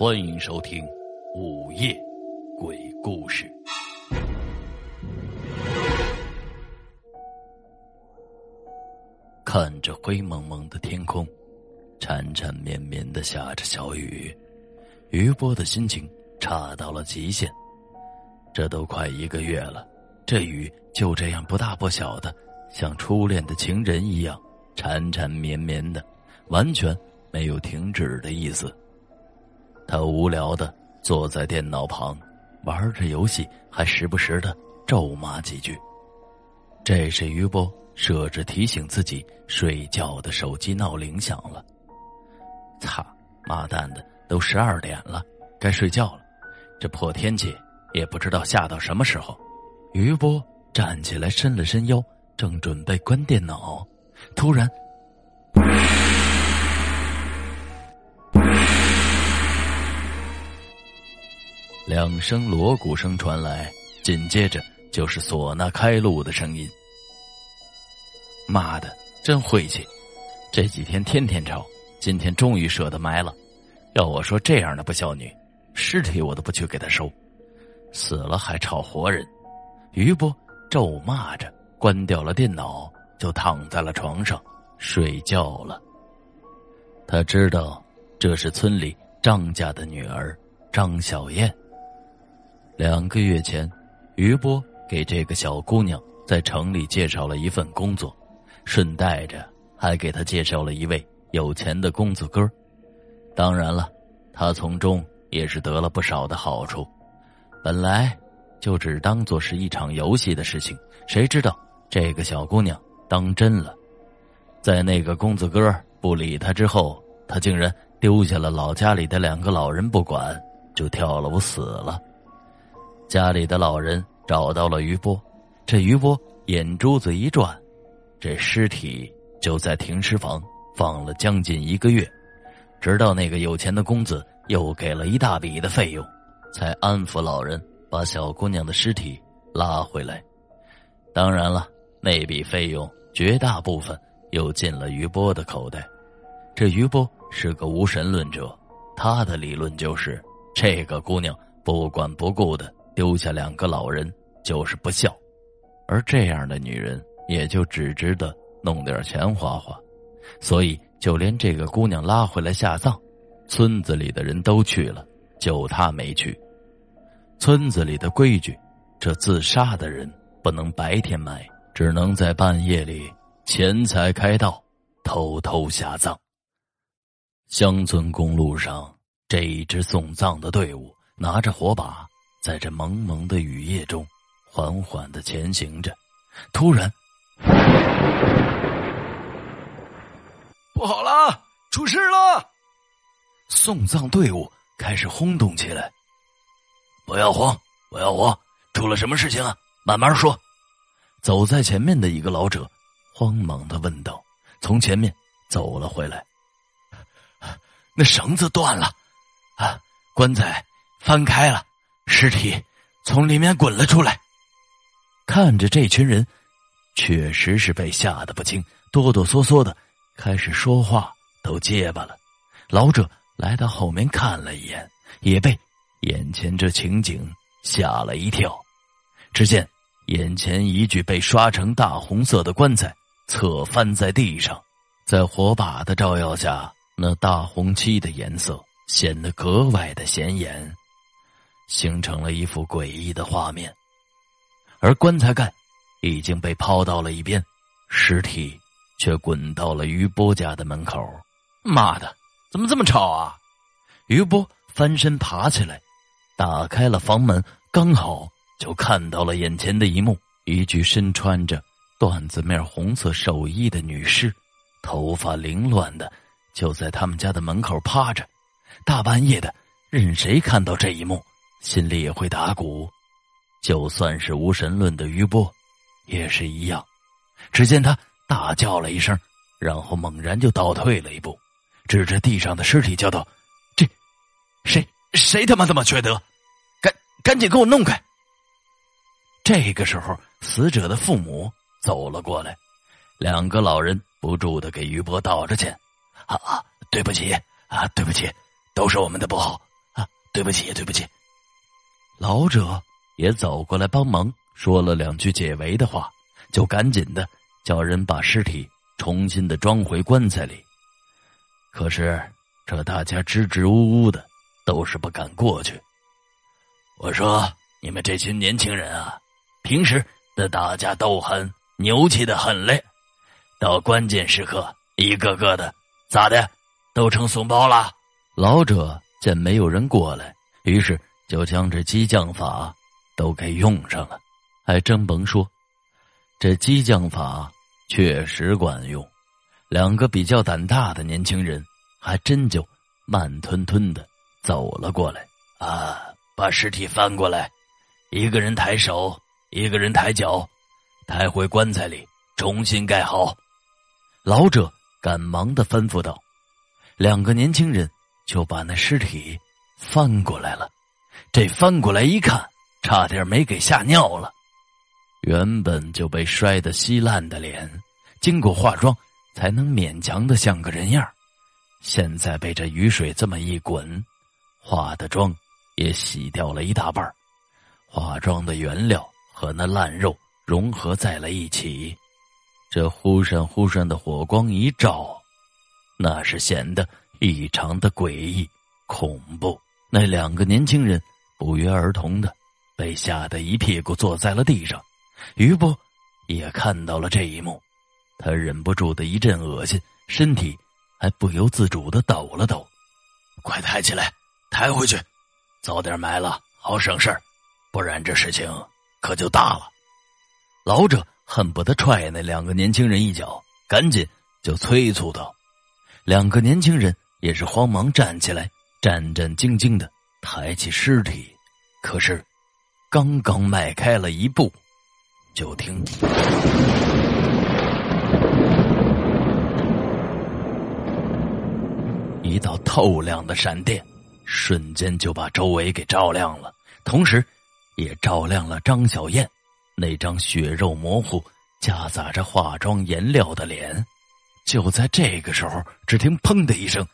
欢迎收听《午夜鬼故事》。看着灰蒙蒙的天空，缠缠绵绵的下着小雨，余波的心情差到了极限。这都快一个月了，这雨就这样不大不小的，像初恋的情人一样缠缠绵绵的，完全没有停止的意思。他无聊的坐在电脑旁，玩着游戏，还时不时的咒骂几句。这时，余波设置提醒自己睡觉的手机闹铃响了。操，妈蛋的，都十二点了，该睡觉了。这破天气。也不知道下到什么时候，余波站起来，伸了伸腰，正准备关电脑，突然，两声锣鼓声传来，紧接着就是唢呐开路的声音。妈的，真晦气！这几天天天吵，今天终于舍得埋了。要我说，这样的不孝女，尸体我都不去给她收。死了还吵活人，余波咒骂着，关掉了电脑，就躺在了床上睡觉了。他知道这是村里张家的女儿张小燕。两个月前，余波给这个小姑娘在城里介绍了一份工作，顺带着还给她介绍了一位有钱的公子哥。当然了，他从中也是得了不少的好处。本来就只当做是一场游戏的事情，谁知道这个小姑娘当真了。在那个公子哥不理他之后，他竟然丢下了老家里的两个老人不管，就跳楼死了。家里的老人找到了余波，这余波眼珠子一转，这尸体就在停尸房放了将近一个月，直到那个有钱的公子又给了一大笔的费用。才安抚老人，把小姑娘的尸体拉回来。当然了，那笔费用绝大部分又进了余波的口袋。这余波是个无神论者，他的理论就是：这个姑娘不管不顾的丢下两个老人就是不孝，而这样的女人也就只值得弄点钱花花。所以，就连这个姑娘拉回来下葬，村子里的人都去了。就他没去。村子里的规矩，这自杀的人不能白天埋，只能在半夜里钱财开道，偷偷下葬。乡村公路上，这一支送葬的队伍拿着火把，在这蒙蒙的雨夜中缓缓的前行着。突然，不好了，出事了！送葬队伍。开始轰动起来。不要慌，不要慌，出了什么事情啊？慢慢说。走在前面的一个老者慌忙的问道：“从前面走了回来，那绳子断了，啊，棺材翻开了，尸体从里面滚了出来。”看着这群人，确实是被吓得不轻，哆哆嗦嗦的，开始说话都结巴了。老者。来到后面看了一眼，也被眼前这情景吓了一跳。只见眼前一具被刷成大红色的棺材侧翻在地上，在火把的照耀下，那大红漆的颜色显得格外的显眼，形成了一幅诡异的画面。而棺材盖已经被抛到了一边，尸体却滚到了于波家的门口。妈的！怎么这么吵啊！于波翻身爬起来，打开了房门，刚好就看到了眼前的一幕：一具身穿着缎子面红色寿衣的女尸，头发凌乱的，就在他们家的门口趴着。大半夜的，任谁看到这一幕，心里也会打鼓。就算是无神论的余波，也是一样。只见他大叫了一声，然后猛然就倒退了一步。指着地上的尸体叫道：“这，谁谁他妈这么缺德？赶赶紧给我弄开！”这个时候，死者的父母走了过来，两个老人不住的给余波道着歉：“啊啊，对不起啊，对不起，都是我们的不好啊，对不起，对不起。老者也走过来帮忙，说了两句解围的话，就赶紧的叫人把尸体重新的装回棺材里。可是这大家支支吾吾的，都是不敢过去。我说：“你们这群年轻人啊，平时的打架斗狠，牛气的很嘞，到关键时刻，一个个的咋的，都成怂包了。”老者见没有人过来，于是就将这激将法都给用上了。还真甭说，这激将法确实管用。两个比较胆大的年轻人，还真就慢吞吞的走了过来啊。把尸体翻过来，一个人抬手，一个人抬脚，抬回棺材里，重新盖好。老者赶忙的吩咐道：“两个年轻人就把那尸体翻过来了。这翻过来一看，差点没给吓尿了。原本就被摔得稀烂的脸，经过化妆才能勉强的像个人样现在被这雨水这么一滚，化的妆。”也洗掉了一大半化妆的原料和那烂肉融合在了一起，这忽闪忽闪的火光一照，那是显得异常的诡异恐怖。那两个年轻人不约而同的被吓得一屁股坐在了地上。于波也看到了这一幕，他忍不住的一阵恶心，身体还不由自主的抖了抖。快抬起来，抬回去。早点埋了，好省事儿，不然这事情可就大了。老者恨不得踹那两个年轻人一脚，赶紧就催促道：“两个年轻人也是慌忙站起来，战战兢兢的抬起尸体。可是，刚刚迈开了一步，就听一道透亮的闪电。”瞬间就把周围给照亮了，同时，也照亮了张小燕那张血肉模糊、夹杂着化妆颜料的脸。就在这个时候，只听“砰”的一声，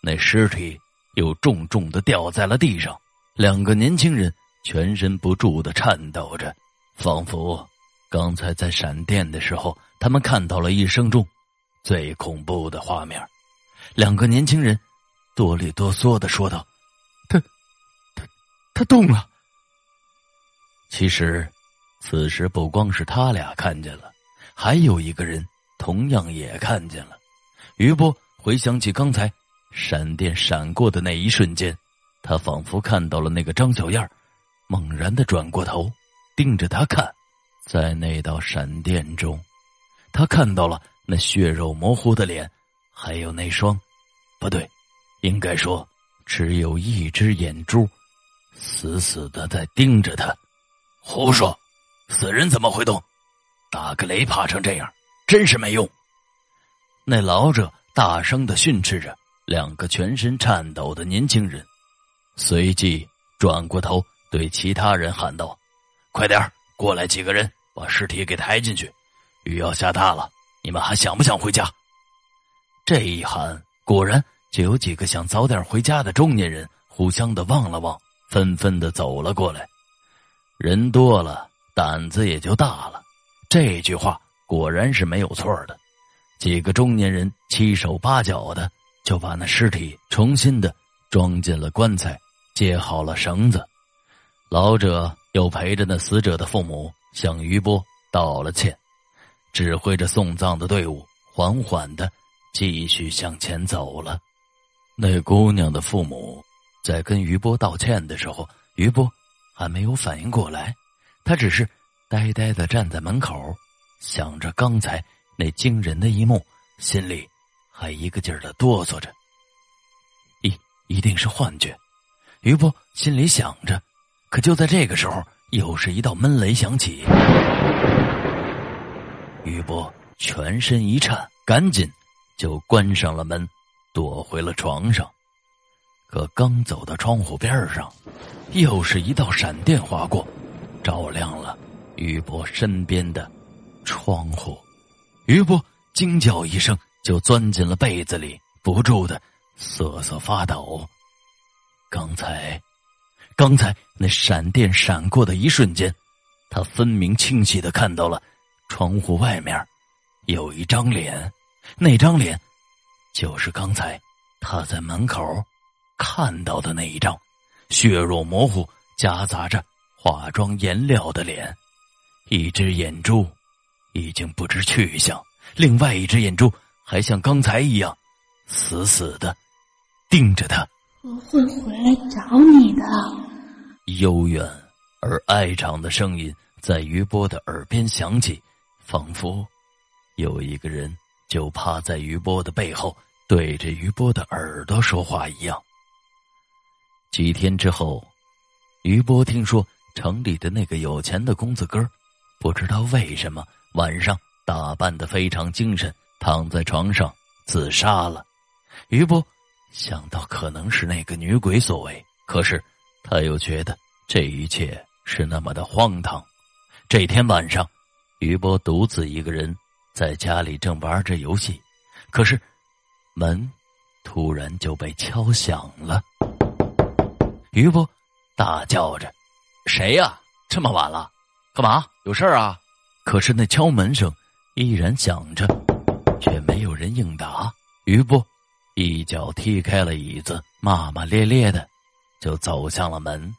那尸体又重重的掉在了地上。两个年轻人全身不住的颤抖着，仿佛刚才在闪电的时候，他们看到了一生中最恐怖的画面。两个年轻人哆里哆嗦的说道。他他，他动了。其实，此时不光是他俩看见了，还有一个人同样也看见了。于波回想起刚才闪电闪过的那一瞬间，他仿佛看到了那个张小燕猛然的转过头，盯着他看。在那道闪电中，他看到了那血肉模糊的脸，还有那双，不对，应该说只有一只眼珠。死死的在盯着他，胡说！死人怎么会动？打个雷怕成这样，真是没用！那老者大声的训斥着两个全身颤抖的年轻人，随即转过头对其他人喊道：“快点过来，几个人把尸体给抬进去。雨要下大了，你们还想不想回家？”这一喊，果然就有几个想早点回家的中年人互相的望了望。纷纷的走了过来，人多了，胆子也就大了。这句话果然是没有错的。几个中年人七手八脚的就把那尸体重新的装进了棺材，接好了绳子。老者又陪着那死者的父母向余波道了歉，指挥着送葬的队伍缓缓的继续向前走了。那姑娘的父母。在跟于波道歉的时候，于波还没有反应过来，他只是呆呆的站在门口，想着刚才那惊人的一幕，心里还一个劲儿的哆嗦着。一一定是幻觉，于波心里想着。可就在这个时候，又是一道闷雷响起，于波全身一颤，赶紧就关上了门，躲回了床上。可刚走到窗户边上，又是一道闪电划过，照亮了于波身边的窗户。于波惊叫一声，就钻进了被子里，不住的瑟瑟发抖。刚才刚才那闪电闪过的一瞬间，他分明清晰的看到了窗户外面有一张脸，那张脸就是刚才他在门口看到的那一张血肉模糊、夹杂着化妆颜料的脸，一只眼珠已经不知去向，另外一只眼珠还像刚才一样死死的盯着他。我会回来找你的。悠远而哀长的声音在于波的耳边响起，仿佛有一个人就趴在余波的背后，对着余波的耳朵说话一样。几天之后，余波听说城里的那个有钱的公子哥，不知道为什么晚上打扮的非常精神，躺在床上自杀了。于波。想到可能是那个女鬼所为，可是他又觉得这一切是那么的荒唐。这天晚上，于波独自一个人在家里正玩着游戏，可是门突然就被敲响了。于波大叫着：“谁呀？这么晚了，干嘛？有事啊？”可是那敲门声依然响着，有人应答。于波。一脚踢开了椅子，骂骂咧咧的，就走向了门。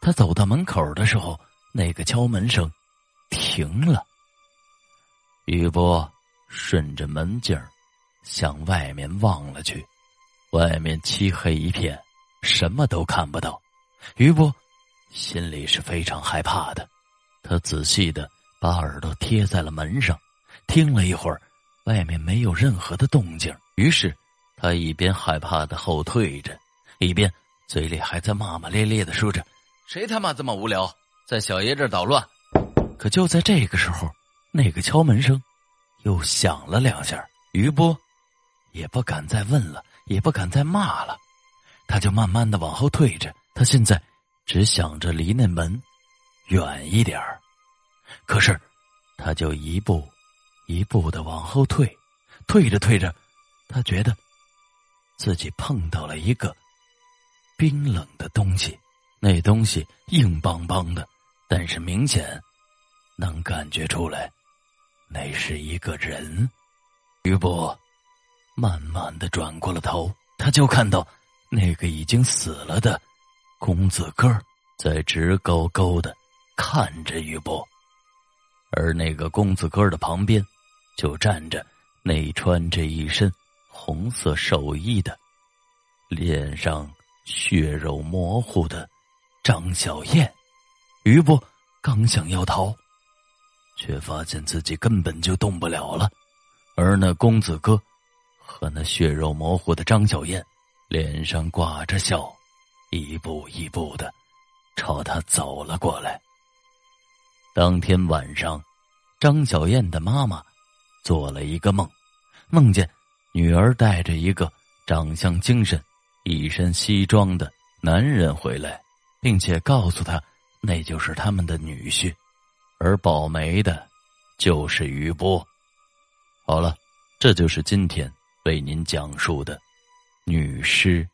他走到门口的时候，那个敲门声停了。于波顺着门镜向外面望了去，外面漆黑一片，什么都看不到。于波心里是非常害怕的，他仔细的把耳朵贴在了门上，听了一会儿，外面没有任何的动静，于是。他一边害怕的后退着，一边嘴里还在骂骂咧咧的说着：“谁他妈这么无聊，在小爷这捣乱？”可就在这个时候，那个敲门声又响了两下。于波也不敢再问了，也不敢再骂了，他就慢慢的往后退着。他现在只想着离那门远一点可是他就一步一步的往后退，退着退着，他觉得。自己碰到了一个冰冷的东西，那东西硬邦邦的，但是明显能感觉出来，那是一个人。于波慢慢的转过了头，他就看到那个已经死了的公子哥在直勾勾的看着于波，而那个公子哥的旁边就站着那穿着一身。红色寿衣的，脸上血肉模糊的张小燕，于波刚想要逃，却发现自己根本就动不了了。而那公子哥和那血肉模糊的张小燕，脸上挂着笑，一步一步的朝他走了过来。当天晚上，张小燕的妈妈做了一个梦，梦见。女儿带着一个长相精神、一身西装的男人回来，并且告诉他，那就是他们的女婿，而保媒的，就是于波。好了，这就是今天为您讲述的女尸。